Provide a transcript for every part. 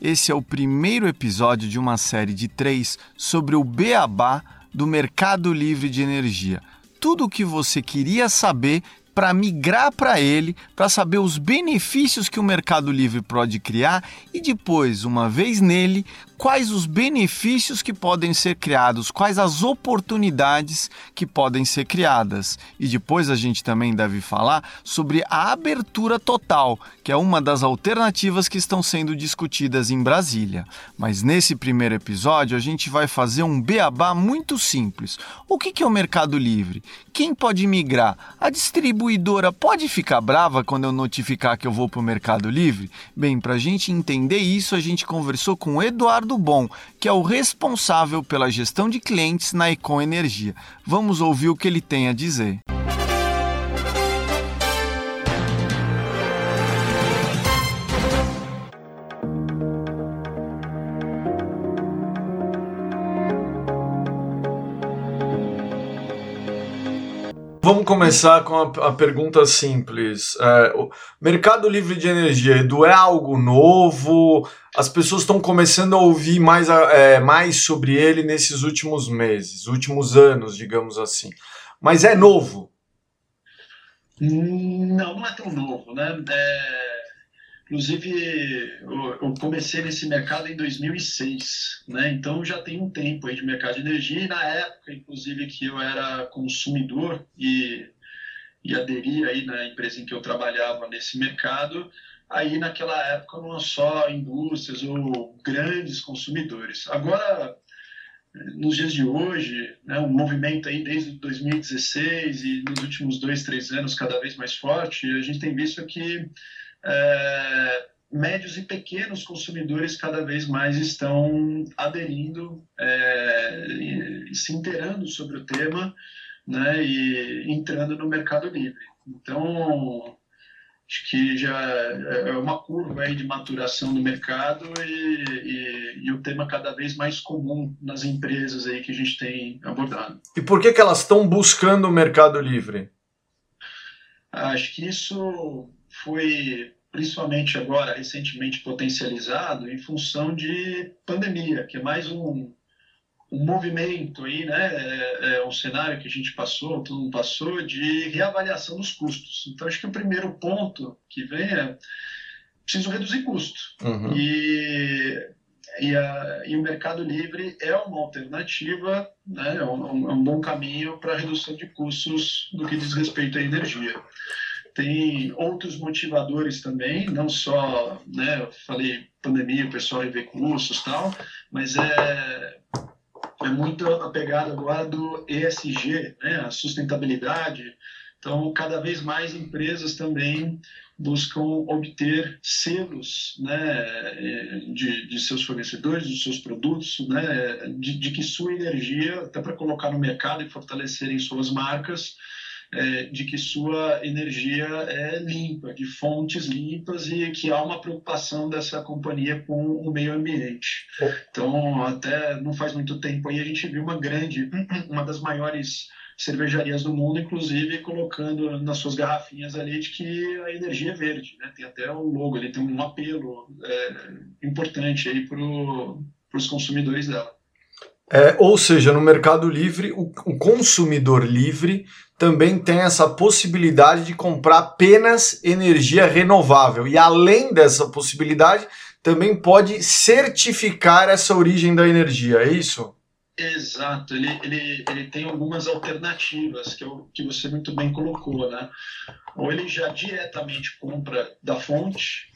esse é o primeiro episódio de uma série de três sobre o beabá do mercado livre de energia. Tudo o que você queria saber para migrar para ele, para saber os benefícios que o Mercado Livre pode criar e depois, uma vez nele, quais os benefícios que podem ser criados, quais as oportunidades que podem ser criadas. E depois a gente também deve falar sobre a abertura total, que é uma das alternativas que estão sendo discutidas em Brasília. Mas nesse primeiro episódio a gente vai fazer um beabá muito simples. O que é o Mercado Livre? Quem pode migrar? A distribuidora pode ficar brava quando eu notificar que eu vou para o Mercado Livre? Bem, para a gente entender isso, a gente conversou com o Eduardo Bom, que é o responsável pela gestão de clientes na Econ Energia. Vamos ouvir o que ele tem a dizer. Vamos começar com a, a pergunta simples. É, mercado livre de energia, Edu, é algo novo? As pessoas estão começando a ouvir mais, é, mais sobre ele nesses últimos meses, últimos anos, digamos assim. Mas é novo? Não, não é tão novo, né? É Inclusive, eu comecei nesse mercado em 2006, né? Então já tem um tempo aí de mercado de energia e na época, inclusive, que eu era consumidor e, e aderi aí na empresa em que eu trabalhava nesse mercado, aí naquela época não só indústrias ou grandes consumidores. Agora, nos dias de hoje, né, movimento aí desde 2016 e nos últimos dois, três anos cada vez mais forte, a gente tem visto que é, médios e pequenos consumidores cada vez mais estão aderindo é, e, e se inteirando sobre o tema né, e entrando no mercado livre. Então, acho que já é uma curva aí de maturação do mercado e, e, e, o tema cada vez mais comum nas empresas aí que a gente tem abordado. E por que, que elas estão buscando o mercado livre? Acho que isso foi principalmente agora recentemente potencializado em função de pandemia, que é mais um, um movimento aí, né, é, é, um cenário que a gente passou, todo mundo passou, de reavaliação dos custos. Então, acho que o primeiro ponto que vem é preciso reduzir custo. Uhum. E, e, a, e, o Mercado Livre é uma alternativa, né, é, um, é um bom caminho para a redução de custos no que diz respeito à energia tem outros motivadores também, não só, né, eu falei pandemia, o pessoal rever cursos tal, mas é, é muito a pegada agora do ESG, né, a sustentabilidade. Então, cada vez mais empresas também buscam obter selos né, de, de seus fornecedores, dos seus produtos, né, de, de que sua energia, até para colocar no mercado e fortalecerem suas marcas, é, de que sua energia é limpa, de fontes limpas e que há uma preocupação dessa companhia com o meio ambiente. Então, até não faz muito tempo aí a gente viu uma grande, uma das maiores cervejarias do mundo, inclusive colocando nas suas garrafinhas ali de que a energia é verde, né? Tem até o logo, ele tem um apelo é, importante aí para os consumidores dela. É, ou seja, no Mercado Livre, o, o, consumidor livre também tem essa possibilidade de comprar apenas energia renovável. E além dessa possibilidade, também pode certificar essa origem da energia, é isso? Exato, ele, ele, ele tem algumas alternativas que, eu, que você muito bem colocou, né? Ou ele já diretamente compra da fonte,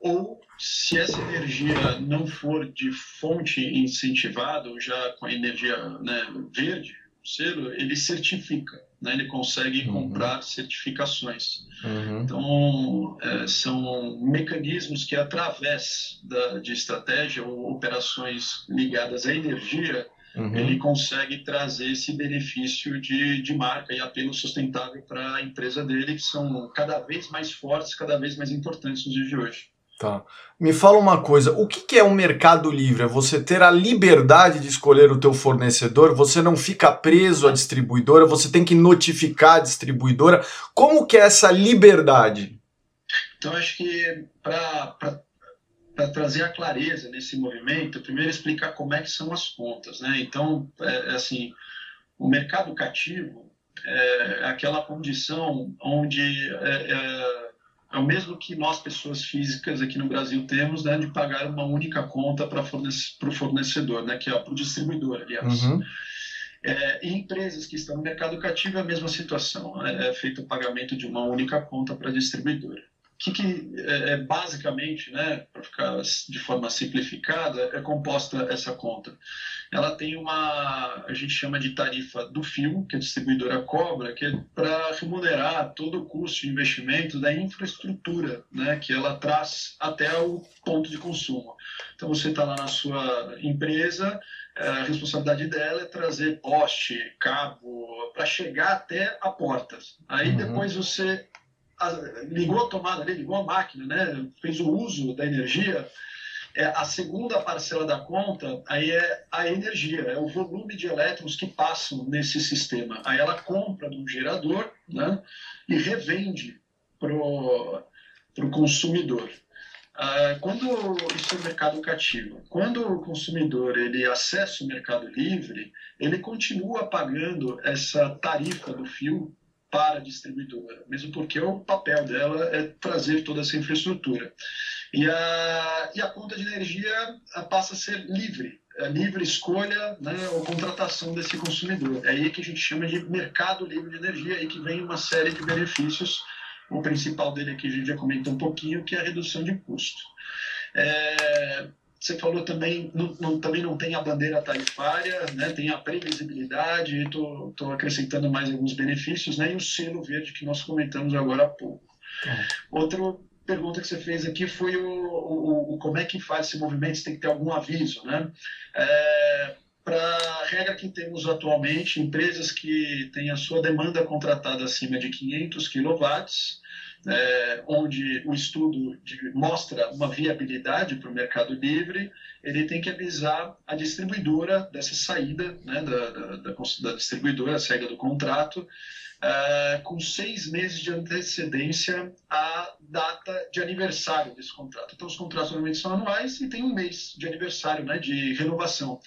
ou se essa energia não for de fonte incentivada, ou já com a energia né, verde, selo, ele certifica. Né? ele consegue uhum. comprar certificações. Uhum. Então, é, são mecanismos que, através da, de estratégia ou operações ligadas à energia, Uhum. ele consegue trazer esse benefício de, de marca e apelo sustentável para a empresa dele, que são cada vez mais fortes, cada vez mais importantes nos dias de hoje. Tá. Me fala uma coisa, o que, que é um mercado livre? É você ter a liberdade de escolher o teu fornecedor, você não fica preso à distribuidora, você tem que notificar a distribuidora. Como que é essa liberdade? Então, acho que para trazer a clareza nesse movimento, primeiro explicar como é que são as contas. Né? Então, é, é assim, o mercado cativo é aquela condição onde... É, é, é o mesmo que nós, pessoas físicas aqui no Brasil, temos né, de pagar uma única conta para fornece, o fornecedor, né, que é para o distribuidor, aliás. Uhum. É, e empresas que estão no mercado cativo é a mesma situação, é, é feito o pagamento de uma única conta para a distribuidora que, que é, é, basicamente, né, para ficar de forma simplificada, é composta essa conta? Ela tem uma, a gente chama de tarifa do fio, que a distribuidora cobra, que é para remunerar todo o custo de investimento da infraestrutura, né, que ela traz até o ponto de consumo. Então você está lá na sua empresa, é, a responsabilidade dela é trazer poste, cabo, para chegar até a porta. Aí uhum. depois você ligou a tomada ali, ligou a máquina, né, fez o uso da energia, é, a segunda parcela da conta aí é a energia, é o volume de elétrons que passam nesse sistema. Aí ela compra um gerador né, e revende para o consumidor. Ah, quando isso é mercado cativo, quando o consumidor ele acessa o mercado livre, ele continua pagando essa tarifa do fio para a distribuidora, mesmo porque o papel dela é trazer toda essa infraestrutura. E a, e a conta de energia passa a ser livre, a livre escolha né, ou contratação desse consumidor. É aí que a gente chama de mercado livre de energia, aí que vem uma série de benefícios. O principal dele aqui a gente já comentou um pouquinho, que é a redução de custo. É, você falou também, não, não, também não tem a bandeira tarifária, né? tem a previsibilidade, estou acrescentando mais alguns benefícios, né? e o selo verde que nós comentamos agora há pouco. É. Outra pergunta que você fez aqui foi o, o, o, como é que faz esse movimento, se tem que ter algum aviso. Né? É, Para a regra que temos atualmente, empresas que têm a sua demanda contratada acima de 500 quilowatts, é, onde o estudo de, mostra uma viabilidade para o mercado livre, ele tem que avisar a distribuidora dessa saída, né, da, da, da, distribuidora, a saída do contrato, é, com seis meses de antecedência à data de aniversário desse contrato. Então, os contratos normalmente são anuais e tem um mês de aniversário, né, de renovação.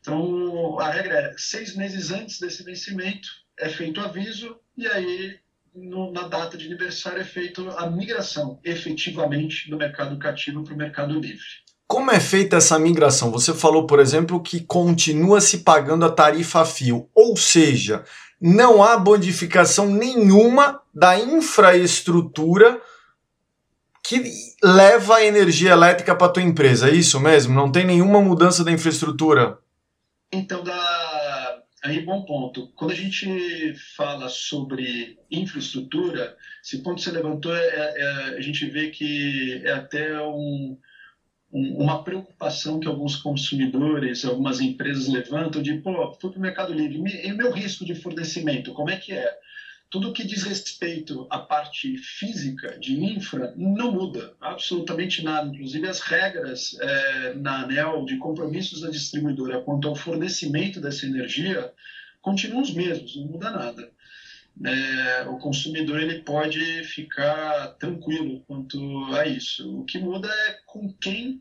Então, a regra é seis meses antes desse vencimento é feito o aviso e aí no, na data de aniversário é feita a migração efetivamente do mercado cativo para o mercado livre. Como é feita essa migração? Você falou, por exemplo, que continua se pagando a tarifa fio, ou seja, não há modificação nenhuma da infraestrutura que leva a energia elétrica para a tua empresa, é isso mesmo? Não tem nenhuma mudança da infraestrutura? Então, da, Aí, bom ponto. Quando a gente fala sobre infraestrutura, esse ponto que você levantou, é, é, a gente vê que é até um, um, uma preocupação que alguns consumidores, algumas empresas levantam de, pô, fui para o Mercado Livre, e o meu risco de fornecimento, como é que é? Tudo que diz respeito à parte física de infra não muda absolutamente nada. Inclusive as regras é, na ANEL de compromissos da distribuidora quanto ao fornecimento dessa energia continuam os mesmos, não muda nada. É, o consumidor ele pode ficar tranquilo quanto a isso. O que muda é com quem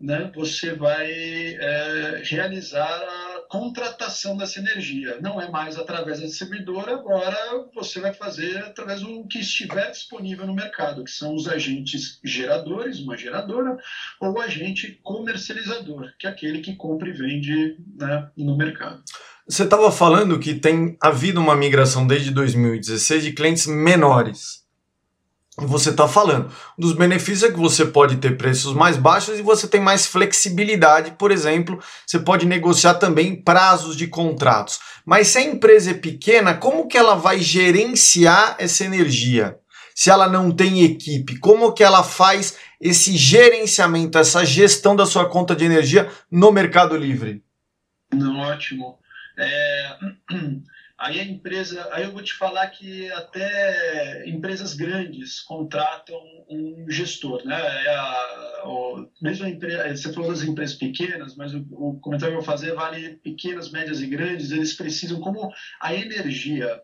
né, você vai é, realizar a contratação dessa energia. Não é mais através da distribuidora, agora você vai fazer através do que estiver disponível no mercado, que são os agentes geradores, uma geradora, ou agente comercializador, que é aquele que compra e vende né, no mercado. Você estava falando que tem havido uma migração desde 2016 de clientes menores você está falando. Um dos benefícios é que você pode ter preços mais baixos e você tem mais flexibilidade. Por exemplo, você pode negociar também prazos de contratos. Mas se a empresa é pequena, como que ela vai gerenciar essa energia? Se ela não tem equipe, como que ela faz esse gerenciamento, essa gestão da sua conta de energia no Mercado Livre? Ótimo. É... Aí a empresa, aí eu vou te falar que até empresas grandes contratam um gestor, né? É a, o, mesmo a empresa, você falou das empresas pequenas, mas o, o comentário que eu vou fazer vale pequenas, médias e grandes. Eles precisam, como a energia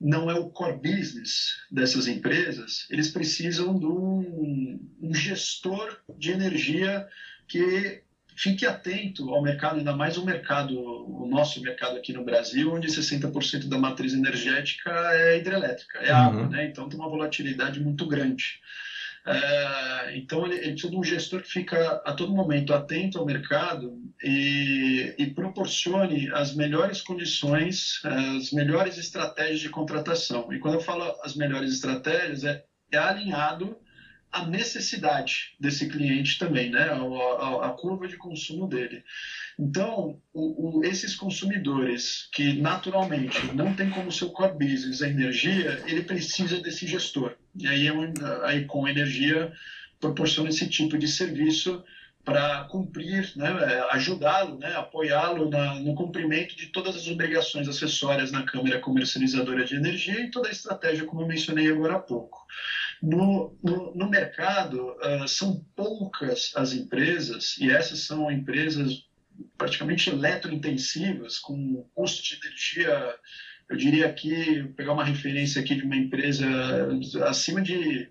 não é o core business dessas empresas, eles precisam de um, um gestor de energia que fique atento ao mercado, ainda mais o mercado, o nosso mercado aqui no Brasil, onde 60% da matriz energética é hidrelétrica, é uhum. água, né? Então tem uma volatilidade muito grande. É, então ele, ele, precisa de um gestor que fica a todo momento atento ao mercado e, e proporcione as melhores condições, as melhores estratégias de contratação. E quando eu falo as melhores estratégias, é, é alinhado a necessidade desse cliente também, né? a, a, a curva de consumo dele. Então, o, o, esses consumidores que naturalmente não tem como seu core business a energia, ele precisa desse gestor. E aí, é aí com energia proporciona esse tipo de serviço para cumprir, né, ajudá-lo, né, apoiá-lo no cumprimento de todas as obrigações acessórias na Câmara Comercializadora de Energia e toda a estratégia, como eu mencionei agora há pouco. No, no, no mercado, uh, são poucas as empresas, e essas são empresas praticamente eletrointensivas, com custo de energia, eu diria aqui, pegar uma referência aqui de uma empresa acima de,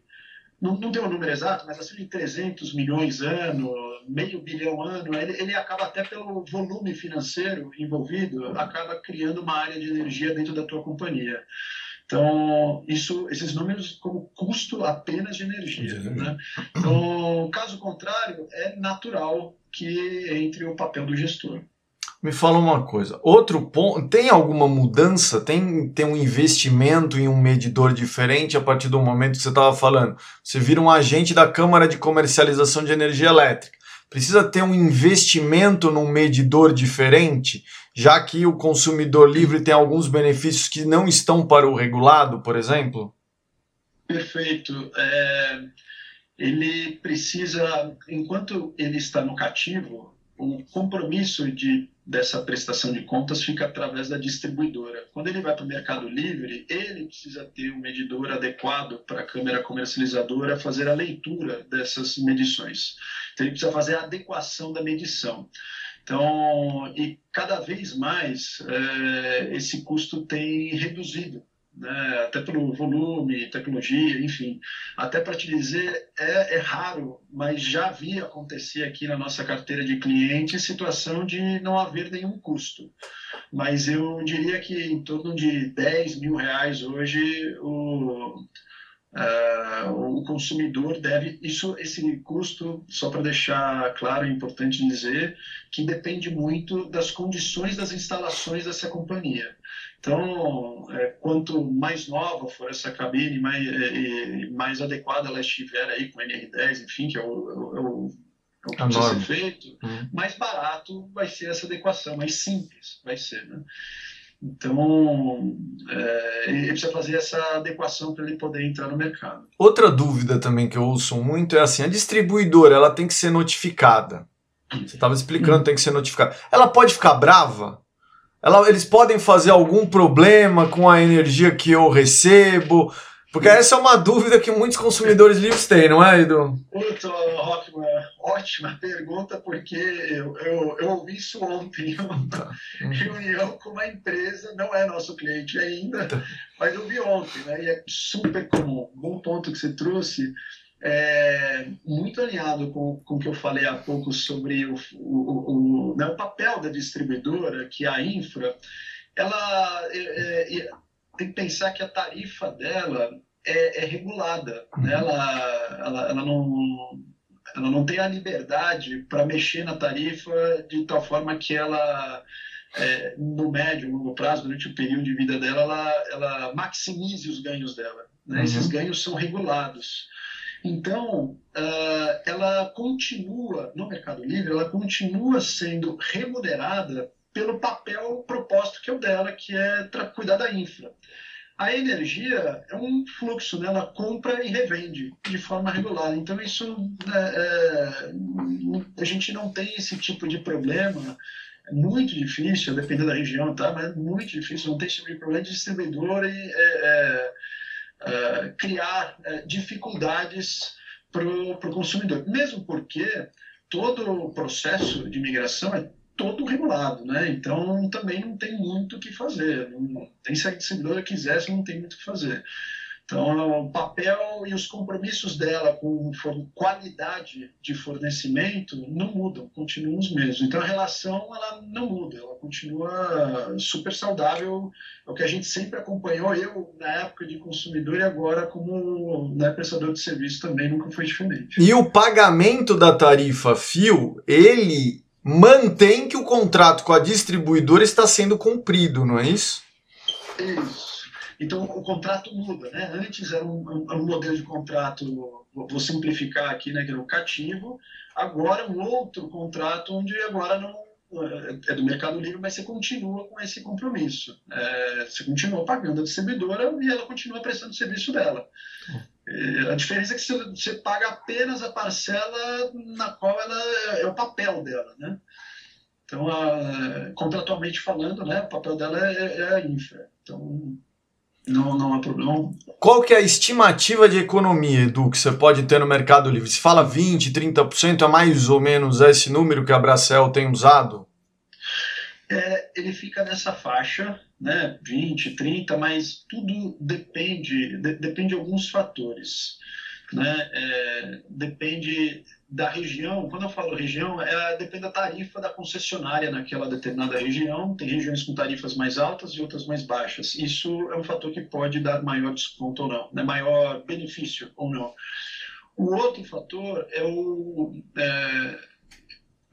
não, não tem o um número exato, mas acima de 300 milhões ano, meio bilhão ano, ele, ele acaba até pelo volume financeiro envolvido, acaba criando uma área de energia dentro da tua companhia. Então, isso, esses números como custo apenas de energia. Né? Então, caso contrário, é natural que entre o papel do gestor. Me fala uma coisa, outro ponto, tem alguma mudança? Tem, tem um investimento em um medidor diferente a partir do momento que você estava falando? Você vira um agente da Câmara de Comercialização de Energia Elétrica. Precisa ter um investimento num medidor diferente? já que o consumidor livre tem alguns benefícios que não estão para o regulado, por exemplo? Perfeito. É, ele precisa, enquanto ele está no cativo, o compromisso de, dessa prestação de contas fica através da distribuidora. Quando ele vai para o Mercado Livre, ele precisa ter um medidor adequado para a câmera comercializadora fazer a leitura dessas medições. Então, ele precisa fazer a adequação da medição. Então, e cada vez mais é, esse custo tem reduzido, né? até pelo volume, tecnologia, enfim. Até para te dizer, é, é, raro, mas já vi acontecer aqui na nossa carteira de clientes situação de não haver nenhum custo. Mas eu diria que em torno de 10 mil reais hoje o Uh, o consumidor deve isso esse custo só para deixar claro é importante dizer que depende muito das condições das instalações dessa companhia então é, quanto mais nova for essa cabine mais é, mais adequada ela estiver aí com NR10 enfim que é o, é o, é o que precisa ser feito uhum. mais barato vai ser essa adequação mais simples vai ser né? Então, é, ele precisa fazer essa adequação para ele poder entrar no mercado. Outra dúvida também que eu ouço muito é assim: a distribuidora ela tem que ser notificada. Você estava explicando, tem que ser notificada. Ela pode ficar brava? Ela, eles podem fazer algum problema com a energia que eu recebo? Porque essa é uma dúvida que muitos consumidores livres têm, não é, Edu? Puta, Rockman, ótima pergunta, porque eu, eu, eu ouvi isso ontem, tá. uma reunião com uma empresa, não é nosso cliente ainda, tá. mas eu vi ontem, né, e é super comum. Bom ponto que você trouxe, é, muito alinhado com, com o que eu falei há pouco sobre o, o, o, né, o papel da distribuidora, que é a infra, ela é, é, tem que pensar que a tarifa dela é, é regulada, né? Uhum. ela, ela, ela, não, ela não tem a liberdade para mexer na tarifa de tal forma que ela, é, no médio, longo prazo, durante o período de vida dela, ela, ela maximize os ganhos dela. Né? Uhum. Esses ganhos são regulados. Então, uh, ela continua, no Mercado Livre, ela continua sendo remunerada pelo papel proposto que é o dela, que é cuidar da infra. A energia é um fluxo, né? ela compra e revende de forma regular. Então, isso né, é, a gente não tem esse tipo de problema. É muito difícil, dependendo da região, tá? mas é muito difícil, não tem esse tipo de problema de distribuidor e é, é, é criar é, dificuldades para o consumidor. Mesmo porque todo o processo de migração é todo regulado, né? Então também não tem muito o que fazer. Não, tem se a distribuidora quisesse, não tem muito o que fazer. Então, o papel e os compromissos dela com qualidade de fornecimento não mudam, continuam os mesmos. Então, a relação ela não muda, ela continua super saudável. É o que a gente sempre acompanhou, eu na época de consumidor e agora como né, prestador de serviço também nunca foi diferente. E o pagamento da tarifa fio, ele mantém que o contrato com a distribuidora está sendo cumprido, não é isso? Isso. Então o contrato muda, né? Antes era um, um modelo de contrato, vou simplificar aqui, né, que era o cativo. Agora é um outro contrato onde agora não é do Mercado Livre, mas você continua com esse compromisso. É, você continua pagando a distribuidora e ela continua prestando o serviço dela. É, a diferença é que você, você, paga apenas a parcela na qual ela é, é o papel dela, né? Então, a, contratualmente falando, né, o papel dela é, é, a infra. Então, não, não há problema. Qual que é a estimativa de economia, Edu, que você pode ter no Mercado Livre? Se fala 20%, 30%, é mais ou menos esse número que a Bracel tem usado? É, ele fica nessa faixa, né, 20, 30, mas tudo depende, de, depende de alguns fatores. Né? É, depende da região. Quando eu falo região, é, depende da tarifa da concessionária naquela determinada região. Tem regiões com tarifas mais altas e outras mais baixas. Isso é um fator que pode dar maior desconto ou não, né? maior benefício ou não. O outro fator é o, é,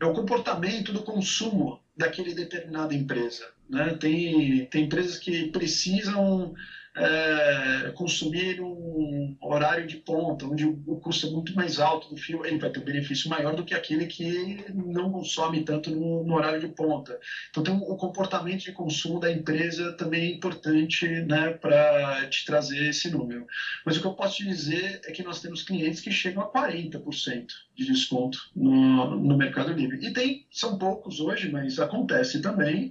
é o comportamento do consumo daquele determinada empresa. Né? Tem, tem empresas que precisam é, consumir um horário de ponta, onde o custo é muito mais alto do fio, ele vai ter um benefício maior do que aquele que não consome tanto no, no horário de ponta. Então, tem um, o comportamento de consumo da empresa também é importante né, para te trazer esse número. Mas o que eu posso te dizer é que nós temos clientes que chegam a 40% de desconto no, no Mercado Livre. E tem, são poucos hoje, mas acontece também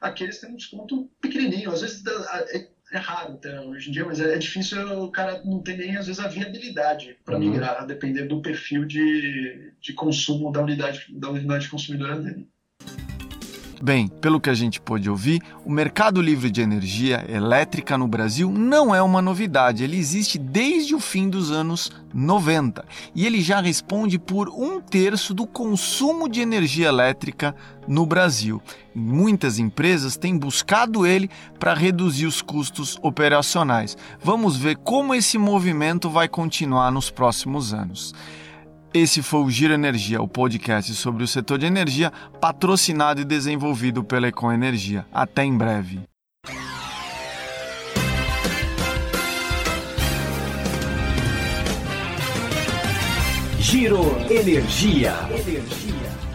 aqueles têm um desconto pequenininho. Às vezes é raro até hoje em dia, mas é, é, difícil, o cara não tem nem às vezes a viabilidade para uhum. migrar, a depender do perfil de, de consumo da unidade, da unidade consumidora dele. Bem, pelo que a gente pôde ouvir, o mercado livre de energia elétrica no Brasil não é uma novidade, ele existe desde o fim dos anos 90 e ele já responde por um terço do consumo de energia elétrica no Brasil. muitas empresas têm buscado ele para reduzir os custos operacionais. Vamos ver como esse movimento vai continuar nos próximos anos. Esse foi o Giro Energia, o podcast sobre o setor de energia, patrocinado e desenvolvido pela Econ Energia. Até em breve. Giro Energia. Energia.